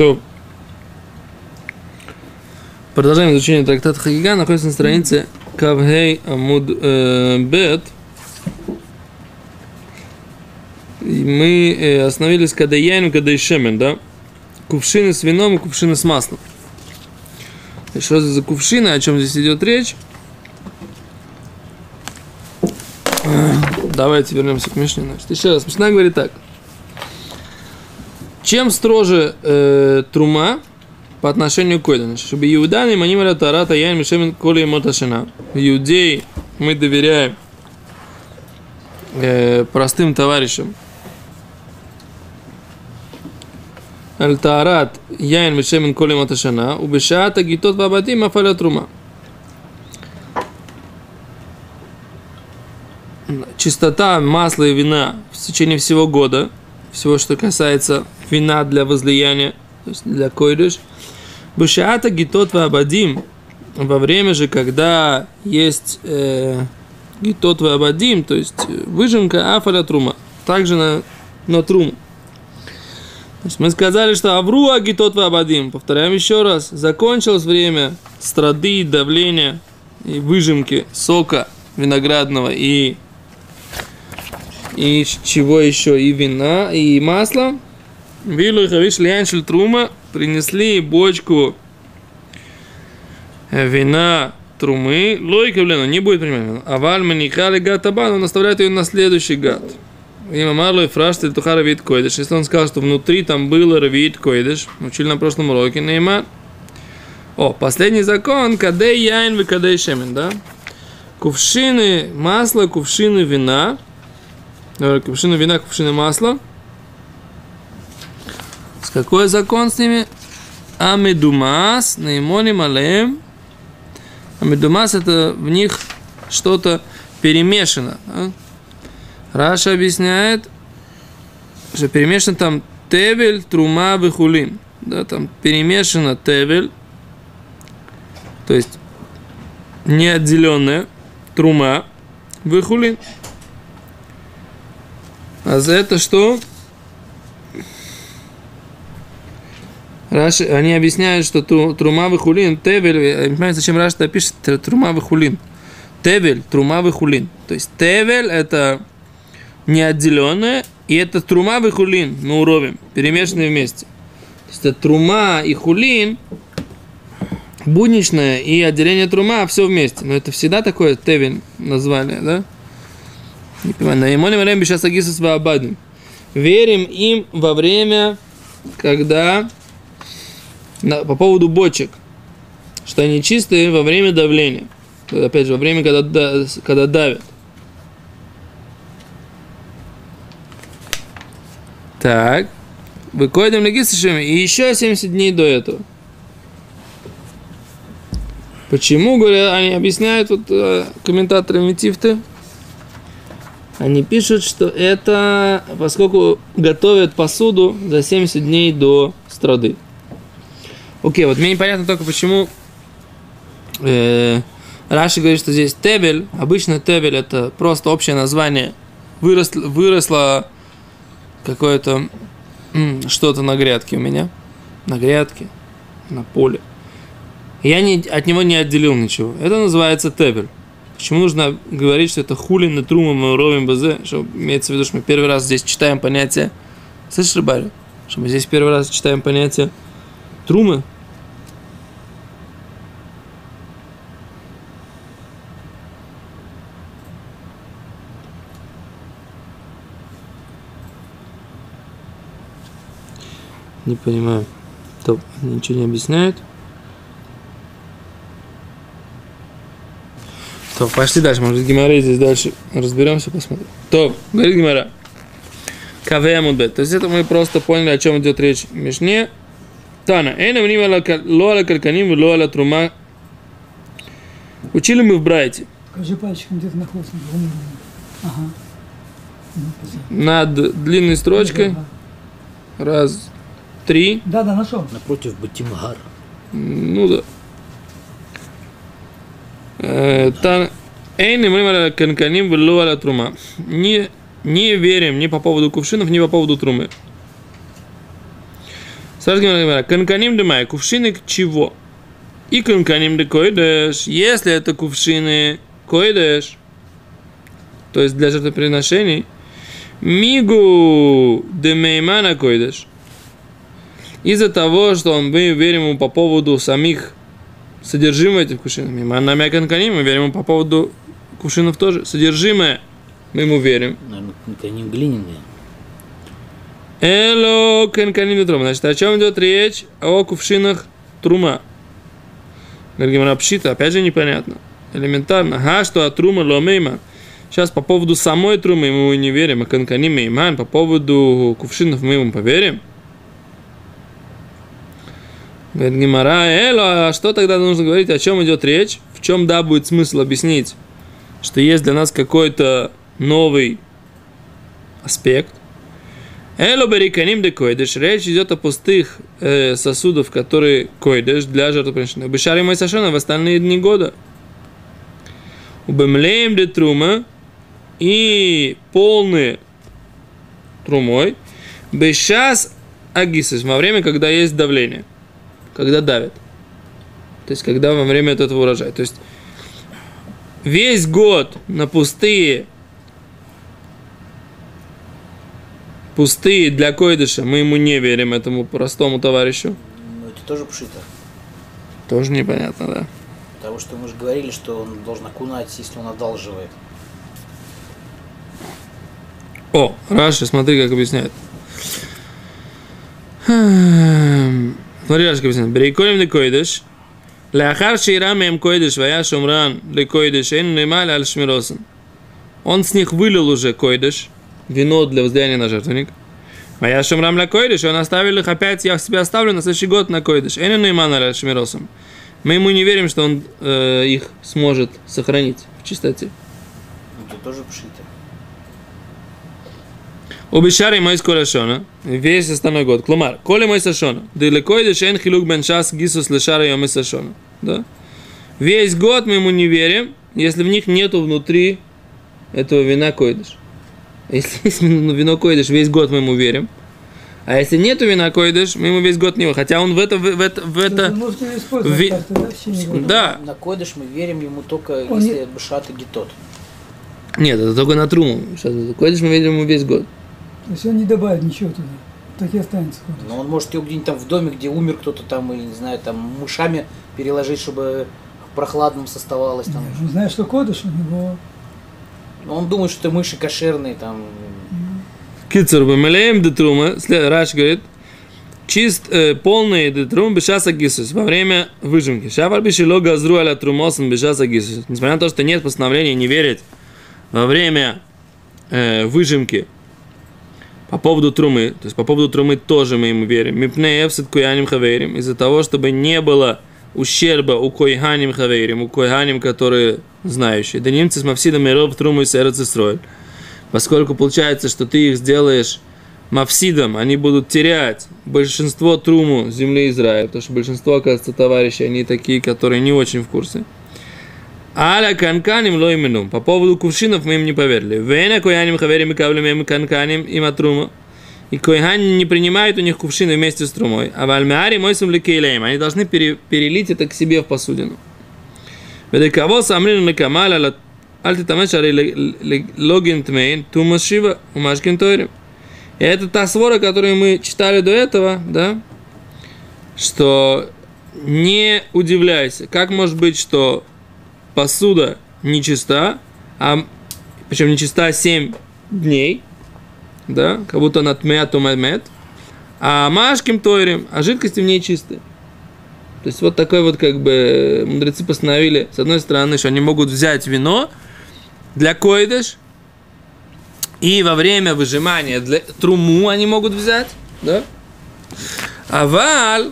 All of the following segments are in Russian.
То продолжаем изучение трактата Хагига. Находится на странице Кавгей Амуд э, Бет. И мы э, остановились когда яйн, когда и шемен, да? Кувшины с вином и кувшины с маслом. И Что за кувшины, о чем здесь идет речь? Э, Давайте вернемся к Мишне. Значит, еще раз, Мишна говорит так. Чем строже э, трума по отношению к? Значит, чтобы иуданы манимара тарата яйн мишемен коли моташина. Иудеи мы доверяем э, простым товарищам. Аль-Таарат яйн мишемен коли моташина. Убешаата гитот вабатим афаля трума. чистота масла и вина в течение всего года, всего, что касается вина для возлияния, то есть для койдыш. Бушиата гитот абадим во время же, когда есть э, гитот абадим, то есть выжимка афаля трума, также на, на труму. То есть мы сказали, что Авру Агитот Абадим, повторяем еще раз, закончилось время страды, давления и выжимки сока виноградного и и чего еще? И вина, и масло. Вилу и хавиш ляншель трума принесли бочку э, вина трумы. Лойка, блин, не будет принимать. А вальма не хали гатабан, он оставляет ее на следующий гад. Има марлой фраштель тухара вид койдыш. Если он сказал, что внутри там было равит койдыш, учили на прошлом уроке, нейма. О, последний закон, кадей яйн вы кадей шемен, да? Кувшины масла, кувшины вина – кувшины вина, кувшины масла. С какой закон с ними? Амидумас, наимоним алем. Амидумас это в них что-то перемешано. Да? Раша объясняет, что перемешано там тевель, трума, вихулин. Да, там перемешано тевель, то есть неотделенная трума, выхулин. А за это что? Раши, они объясняют, что трума хулин, тевель, не понимаю, зачем Раши пишет трума хулин. Тевель, трума хулин. То есть тевель это неотделенное, и это трума хулин, мы уровень, перемешанные вместе. То есть это трума и хулин, будничное и отделение трума, все вместе. Но это всегда такое тевель название, да? Не понимаю. Наимони Марем сейчас агисус ваабадим. Верим им во время, когда на, по поводу бочек, что они чистые во время давления. Опять же, во время, когда, когда давят. Так. Выходим легисышем и еще 70 дней до этого. Почему, говорят, они объясняют вот, э, комментаторы Митифты, они пишут, что это поскольку готовят посуду за 70 дней до страды. Окей, вот мне непонятно только почему э, Раши говорит, что здесь тебель, обычно тебель это просто общее название, выросло, выросло какое-то что-то на грядке у меня, на грядке, на поле. Я не, от него не отделил ничего. Это называется тебель. Почему нужно говорить, что это хулин на трума мы ровим базе, что имеется в виду, что мы первый раз здесь читаем понятие, слышишь, Рыбарь, что мы здесь первый раз читаем понятие трумы, Не понимаю. Топ, ничего не объясняют. То, пошли дальше, может, Гимара здесь дальше разберемся, посмотрим. То, говорит Гимара. Кавемудбет. То есть это мы просто поняли, о чем идет речь в Мишне. Тана. Эйна мним лоала кальканим, лоала трума. Учили мы в Брайте. Скажи пальчиком, где ты находишься. Ага. Над длинной строчкой. Раз, три. Да, да, нашел. Напротив Батимгар. Ну да. Эйн имрим канканим влу аля трума. Не, не верим ни по поводу кувшинов, ни по поводу трумы. Спрашивает Гимара, канканим демай, кувшины к чего? И канканим де койдеш, если это кувшины койдеш, то есть для жертвоприношений, мигу демеймана койдеш, из-за того, что мы верим ему по поводу самих содержимого этих кувшинов. Миман на канканим, мы верим по поводу кувшинов тоже. Содержимое мы ему верим. Наверное, канканим глиняные. Эло канканим трума. Значит, о чем идет речь? О кувшинах трума. Говорит, пшита, опять же непонятно. Элементарно. Га, что от трума ломейма. Сейчас по поводу самой трумы мы ему не верим, а канканим мейман, по поводу кувшинов мы ему поверим. Говорит Гимара, Эло, а что тогда нужно говорить, о чем идет речь? В чем, да, будет смысл объяснить, что есть для нас какой-то новый аспект? Эло бериканим де койдеш. Речь идет о пустых э, сосудах, которые койдеш для жертвоприношения. Бешари мой сашона в остальные дни года. Убемлеем де трума и полные трумой. Бешас агисис во время, когда есть давление когда давят. То есть, когда во время этого урожая. То есть, весь год на пустые, пустые для койдыша мы ему не верим, этому простому товарищу. Ну, это тоже пшита. Тоже непонятно, да. Потому что мы же говорили, что он должен окунать, если он одалживает. О, Раши, смотри, как объясняет. Смотри, Раши, как объясняет. Берейколем ли койдыш, Ляхар шейрам им койдыш, вая шумран ли койдыш, эн немаль аль шмиросен. Он с них вылил уже койдыш, вино для воздаяния на жертвенник. Вая шумрам ля койдыш, он оставил их опять, я себе оставлю на следующий год на койдыш. Эн немаль аль шмиросен. Мы ему не верим, что он э, их сможет сохранить в чистоте. Это тоже пшита. Убишари мой скорошона, весь остальной год. Клумар, коли мой сашона, далеко идешь эн хилук бен шас гисус лешара йоми сашона. Да? Весь год мы ему не верим, если в них нету внутри этого вина койдыш. Если есть вино койдыш, весь год мы ему верим. А если нету вина койдыш, мы ему весь год не верим. Хотя он в это, в это, в это... Можно использовать ви- да, в? Да. На койдыш мы верим ему только, Он если не- бешат и гитот. Нет, это только на труму. Койдыш мы верим ему весь год. То есть он не добавит ничего туда. Так и останется. Но он может его где-нибудь там в доме, где умер кто-то там, или, не знаю, там мышами переложить, чтобы прохладным составалось там. Он знает, что кодыш у него. Но он думает, что мыши кошерные там. Кицер, бемелеем де трума, Раш говорит, чист, э, полный де трум бешаса гисус, во время выжимки. Шавар бишило газру аля трумосен бешаса гисус. Несмотря на то, что нет постановления не верить во время э, выжимки по поводу трумы, то есть по поводу трумы тоже мы ему верим. Мипне эфсет куяним хаверим, из-за того, чтобы не было ущерба у койханим хаверим, у койханим, которые знающие. Да немцы с мавсидом и роб труму и. Поскольку получается, что ты их сделаешь мавсидом, они будут терять большинство труму земли Израиля, потому что большинство, оказывается, товарищей, они такие, которые не очень в курсе. Аля канканим ло именум. По поводу кувшинов мы им не поверили. Вена кояним хаверим и им канканим им атрума. И койхани не принимают у них кувшины вместе с трумой. А вальмеари мойсум ликейлеем. Они должны пере- перелить это к себе в посудину. Ведекаво самрину накамаля ла Аль ты там логин тмейн, тумас шива, умашкин тойрим. И это та свора, которую мы читали до этого, да, что не удивляйся, как может быть, что посуда нечиста, а причем нечиста 7 дней, да, как будто она тмея тумамет, а машким тойрим, а жидкости в ней чистые. То есть вот такой вот как бы мудрецы постановили, с одной стороны, что они могут взять вино для койдыш, и во время выжимания для труму они могут взять, да? А валь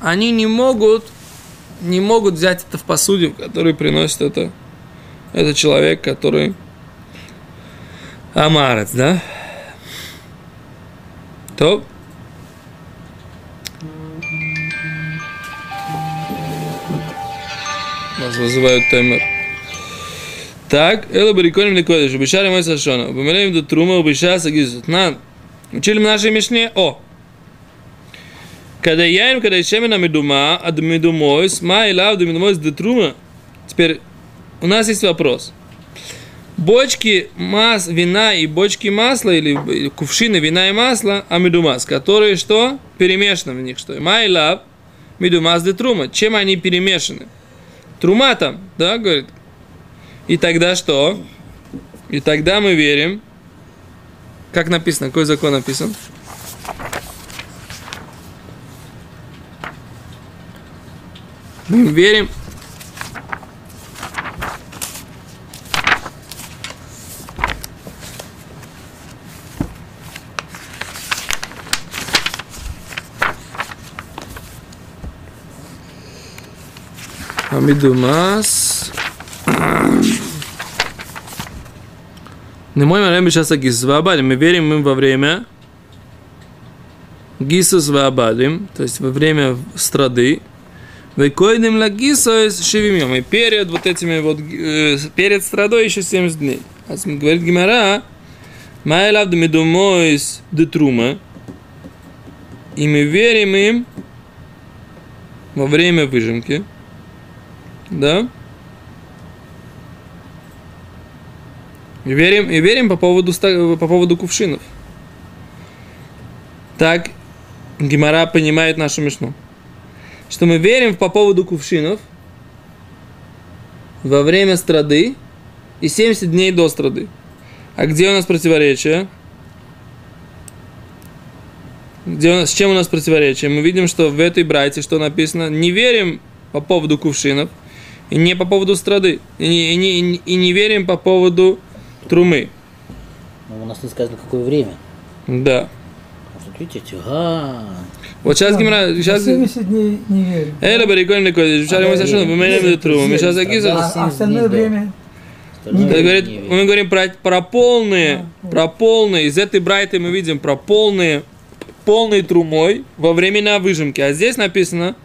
они не могут, не могут взять это в посуде, в которой приносит это, это человек, который амарец, да? То Нас вызывают таймер. Так, это бариконим ликодиш, убишали мой сашона, убимелеем до трума, убиша сагизут. На, учили мы нашей мишне, о, Когда яин, когда шемена медума, а медумойс, ма и лав, медумойс де трума. Теперь у нас есть вопрос. Бочки мас, вина и бочки масла, или, кувшины вина и масла, а медумас, которые что? Перемешаны в них, что? Ма и лав, медумас де трума. Чем они перемешаны? Трума там, да, говорит. И тогда что? И тогда мы верим, как написано, какой закон написан? Мы верим. Амидумас. Не мой время сейчас Гисвабадим. Мы верим им во время Гисус Вабадим, то есть во время страды. Векойдем ла Гисус Шевимьем. И перед вот этими вот, э, перед страдой еще 70 дней. А говорит Гимара, Майлав да медумойс де трума. И мы верим им во время выжимки. Да? И верим, и верим по поводу, по поводу кувшинов. Так Гимара понимает нашу мишну. Что мы верим по поводу кувшинов во время страды и 70 дней до страды. А где у нас противоречие? Где у нас, с чем у нас противоречие? Мы видим, что в этой брате, что написано, не верим по поводу кувшинов, и не по поводу страды, и не, и не, и не верим по поводу трумы. Ну, у нас не сказано, какое время. Да. Вот видите, ага. Вот сейчас Гимара, сейчас... 70 дней не верим. Эля барикоин лекой, сейчас мы совершенно, мы имеем в виду труму, мы сейчас А, агиза. а 70 остальное время говорит, не мы говорим про, про полные, А, про полные, из этой брайты мы видим про полные, полной трумой во времена выжимки. А здесь написано,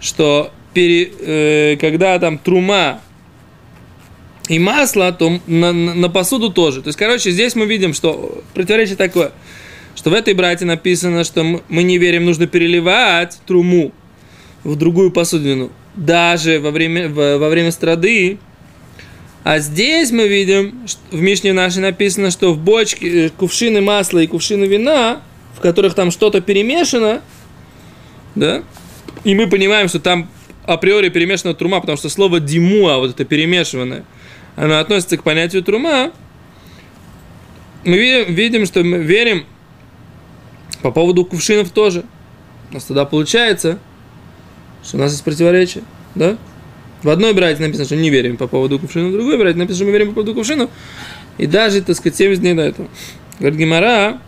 что пере, э, когда там трума и масло, то на, на- на посуду тоже. То есть, короче, здесь мы видим, что противоречие такое, что в этой брате написано, что мы- не верим, нужно переливать труму в другую посудину, даже во время, во, время страды, а здесь мы видим, в Мишне нашей написано, что в бочке э, кувшины масла и кувшины вина, в которых там что-то перемешано, да, и мы понимаем, что там априори перемешана трума, потому что слово димуа, вот это перемешиванное, оно относится к понятию трума, мы видим, видим, что мы верим по поводу кувшинов тоже. У нас тогда получается, что у нас есть противоречие, да? В одной брате написано, что не верим по поводу кувшина, в другой брате написано, что мы верим по поводу кувшина. И даже, так сказать, 70 дней до этого. Говорит Гимара,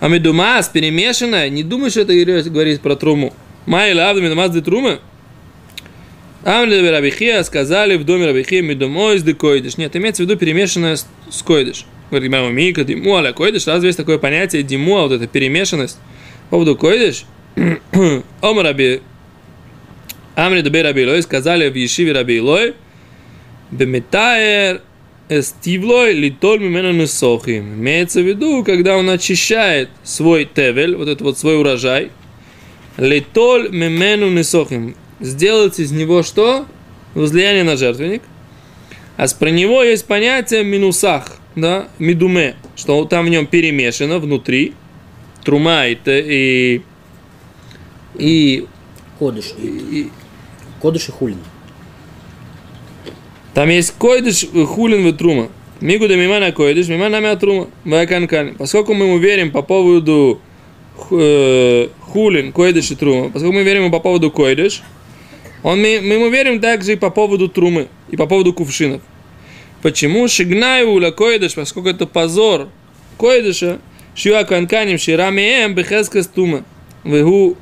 а медумас перемешанная, не думай, что это говорит- про труму. Май лавда медумас де трумы. Амли Рабихия сказали в доме Рабихия медумой де койдыш. Нет, имеется в виду перемешанная с, с койдыш. Говорит Гимара, мика, диму, аля койдыш. Разве есть такое понятие диму, вот эта перемешанность по поводу койдыш? Ома Раби Амри дабей Раби Илой сказали в Ешиве Раби Илой, Беметаер эстивлой литоль мимена несохим. Имеется в виду, когда он очищает свой тевель, вот этот вот свой урожай, литоль мимену несохим. Сделать из него что? Возлияние на жертвенник. А с про него есть понятие минусах, да, медуме, что там в нем перемешано внутри, трума и, и, и, Кодыш. и- и, Кодыш и хулин. Там есть койдыш, э, хулин в трума. Мигу да мимана койдыш, мимана мя трума. Ваканкан. Поскольку мы ему верим по поводу э, хулин, койдыш и трума, поскольку мы верим ему по поводу койдыш, он, мы, мы ему верим также и по поводу трумы, и по поводу кувшинов. Почему? Шигнаю уля койдыш, поскольку это позор койдыша, шиа канканим ширамеем бехескас тума. Вегу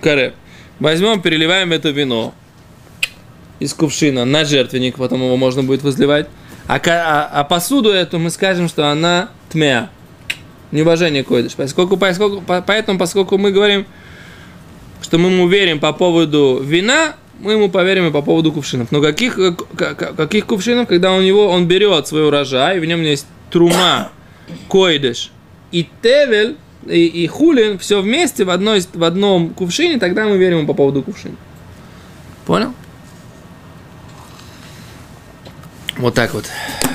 каре. Возьмем, переливаем это вино, из кувшина на жертвенник, потом его можно будет возливать. А, а, а посуду эту мы скажем, что она тмя. Неуважение койдыш. Поскольку, поскольку, по- поэтому, поскольку мы говорим, что мы ему по поводу вина, мы ему поверим и по поводу кувшинов. Но каких, э, каких кувшинов, когда у него он берет свой урожай, в нем есть трума, койдыш и тевель, и, и хулин, все вместе в, одной, в одном кувшине, тогда мы верим ему по поводу кувшина. Понял? Вот так вот.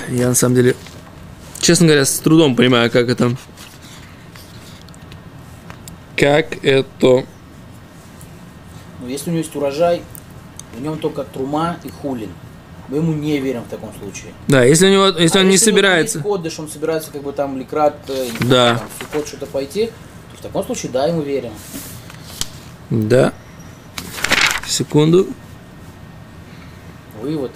Я на самом деле, честно говоря, с трудом понимаю, как это... Как это... Но если у него есть урожай, в нем только трума и хулин. Мы ему не верим в таком случае. Да, если у него, если А он не у него собирается. есть кодыш, он собирается как бы там ликрат, э, не Да. там, в Суккот что-то пойти, то в таком случае да, ему верим. Да. Секунду. Вывод.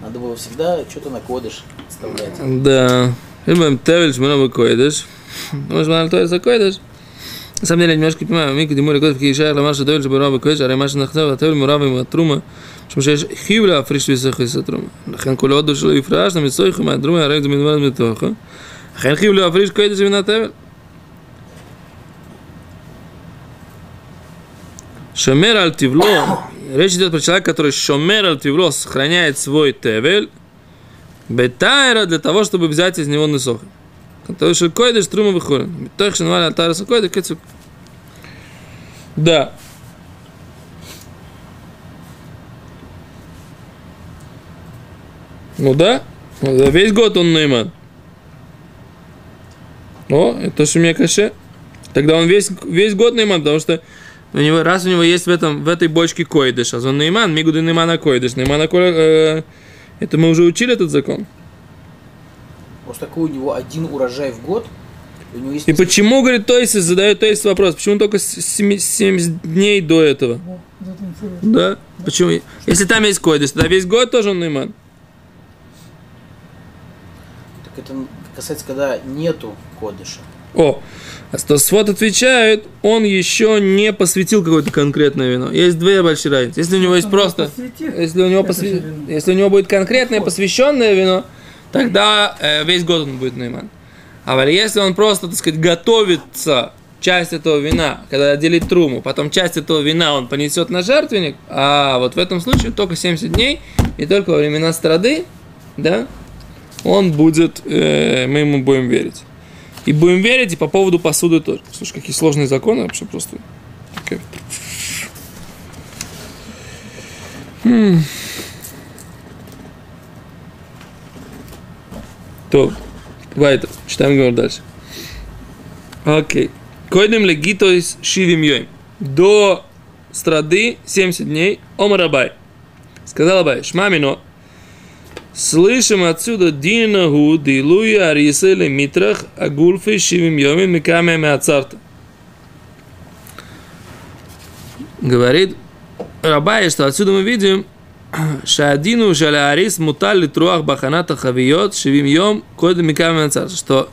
Надо было всегда что-то на кодыш вставлять. Да. Любим Тевель, Шмана Койдыш. Может, Шмана Тойса Койдыш. На самом деле, я немножко понимаю, Мика Димури Кодов Кишаях а Дойль Жабарава Кэш, Аремаша Нахтава Атавель Мурава и Матрума, Шмшеш Хивля а Фришлисах и Сатрума. Ханкулот Душила и Фраш, Намицойха Матрума, Арек Дмидмар Дмитоха. Хан Хивля а Фриш Кэдиш Винатавель. Шомер аль тивло. Речь идет про человека, который шомер аль тивло сохраняет свой тевель. Бетайра для того, чтобы взять из него нысохи. Который что койдеш трума выходит. Бетайра шанвали алтара сакойда кецук. Да. Ну да. За Весь год он нейман. О, это шумя каше. Тогда он весь, весь год нейман, потому что у него, раз у него есть в, этом, в этой бочке койдыш, а он нейман, мигуды неймана койдыш, неймана койдыш, э, это мы уже учили этот закон. Просто такой у него один урожай в год, и у него есть... И почему, говорит, Тойс задает Тойс вопрос, почему только с- семи- 70 дней до этого? Это интересно. Да? Почему? Если там есть койдыш, тогда весь год тоже он нейман. Так это касается, когда нету кодыша. О, а Стосфот отвечает, он еще не посвятил какое-то конкретное вино. Есть две большие разницы. Если у него есть Он просто... посвятит, Если у него, вино. если у него будет конкретное посвященное вино, тогда э, весь год он будет нейман. А если он просто, так сказать, готовится часть этого вина, когда отделит труму, потом часть этого вина он понесет на жертвенник, а вот в этом случае только 70 дней, и только во времена страды, да, он будет, э, мы ему будем верить. И будем верить и по поводу посуды тоже. Слушай, какие сложные законы вообще просто. Окей. М. То, Вайтер, читаем говорю дальше. Окей. Койдем легитоис шивим йоим. До страды 70 дней омарабай. Сказал Абай, шмамино, Слышим отсюда динаху дилуя арисы митрах агульфы шивим йомин микаме меацарта. Говорит Рабай, что отсюда мы видим, Шадину шаля арис мутали труах баханата хавиот шивим йом микаме меацарта. Что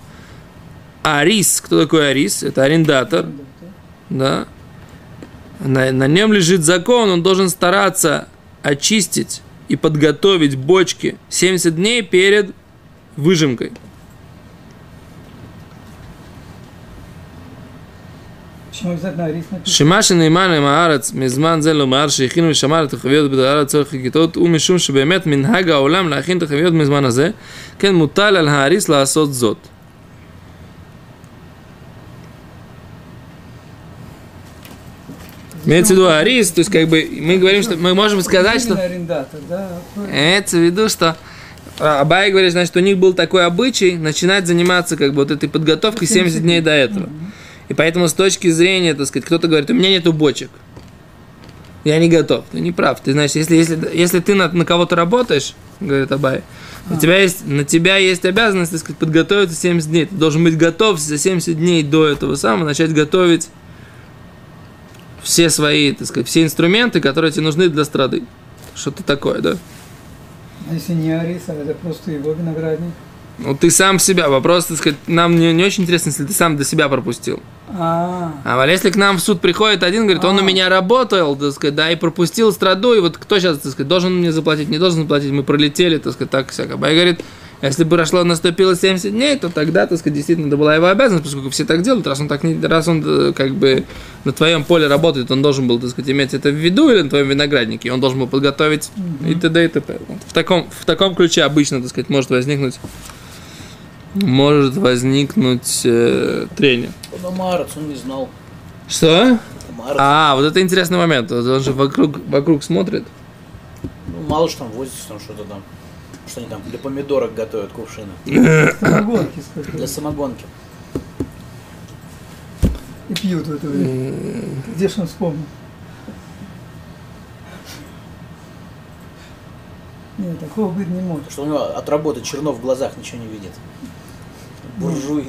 арис, кто такой арис? Это арендатор, да? На, на нем лежит закон, он должен стараться очистить и подготовить бочки 70 дней перед выжимкой. Почему обязательно арис написано? שמה שנאמן עם הארץ מזמן זה לומר שהכין ושמר את החביות בדבר לצורך חגיתות ומשום שבאמת מנהג העולם להכין את החביות בזמן הזה כן מוטל על האריס לעשות זאת. Имеется в виду арис, то есть как бы мы говорим, что мы можем сказать, что Именно арендатор, да. Имеется в виду, что а, Абай говорит, значит, у них был такой обычай начинать заниматься как бы вот этой подготовкой 70 дней до этого. И поэтому с точки зрения, так сказать, кто-то говорит, у меня нету бочек. Я не готов. Ты не прав. Ты знаешь, если, если, если ты на, на кого-то работаешь, говорит Абай, у тебя есть, на тебя есть обязанность, так сказать, подготовиться 70 дней. Ты должен быть готов за 70 дней до этого самого начать готовить все свои, так сказать, все инструменты, которые тебе нужны для страды. Что-то такое, да? А если не арис, а это просто его виноградник. Ну, ты сам себя. Вопрос, так сказать, нам не, не очень интересно, если ты сам до себя пропустил. А, А вот если к нам в суд приходит один, говорит, он у А. меня работал, так сказать, да, и пропустил страду, и вот кто сейчас, так сказать, должен мне заплатить, не должен заплатить, мы пролетели, так сказать, так всяко. Бай говорит, если бы прошло, наступило 70 дней, то тогда, так сказать, действительно, это была его обязанность, поскольку все так делают, раз он так не, раз он, э, как бы, на твоем поле работает, он должен был, так сказать, иметь это в виду, или на твоем винограднике, он должен был подготовить и т.д. и т.п. В таком, в таком ключе обычно, так сказать, может возникнуть может возникнуть э, трение. Он Амарец, он не знал. Что? Амарец, А, вот это интересный момент. Он же вокруг, вокруг смотрит. ну, мало что там возится, там что-то там. Что они там для помидорок готовят кувшины. Самогонки, скажи. Для самогонки. И пьют в это время. Где ж он вспомнил? Нет, такого быть не может. Что у него от работы черно в глазах ничего не видит. Буржуи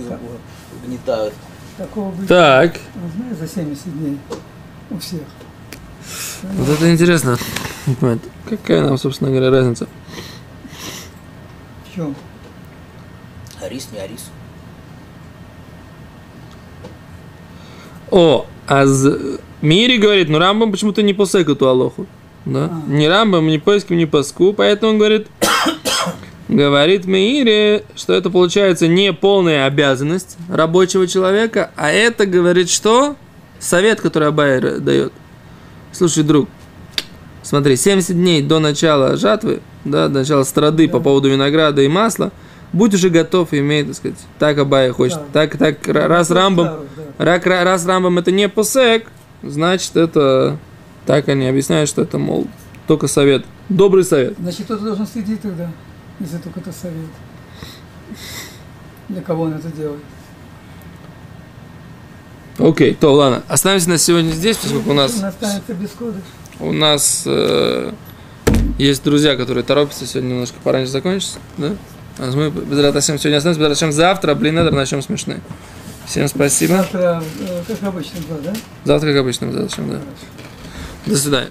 угнетают. Такого быть Так, знаешь, за 70 дней у всех. вот это интересно. Какая нам, собственно говоря, разница? В чем? Арис, не арис. О, а з- Мири говорит, ну Рамбам почему-то не посек эту Алоху. Да? А. Ни Рамбам, ни поиском, ни паску, поэтому он говорит, говорит Мири, что это получается не полная обязанность рабочего человека, а это говорит что? Совет, который Абай дает. Слушай, друг, смотри, 70 дней до начала жатвы, да, до начала страды по Да. поводу винограда и масла, будь уже готов, имей, так сказать, так Абай хочет, так, так, раз Рамбам, Старый, да. Рак- ра- раз Рамбам это не посек, значит это так они объясняют, что это, мол, только совет. Добрый совет. Значит, кто-то должен следить тогда, если только это совет. Для кого он это делает? Окей, то ладно. Оставимся на сегодня здесь, поскольку у нас, Он останется без кода. у нас э, есть друзья, которые торопятся сегодня немножко пораньше закончится. Да? А мы без сегодня останемся, без завтра, блин, это начнем смешные. Всем спасибо. Завтра, э, как обычно, да? Завтра, как обычно, Раташем, да. До свидания.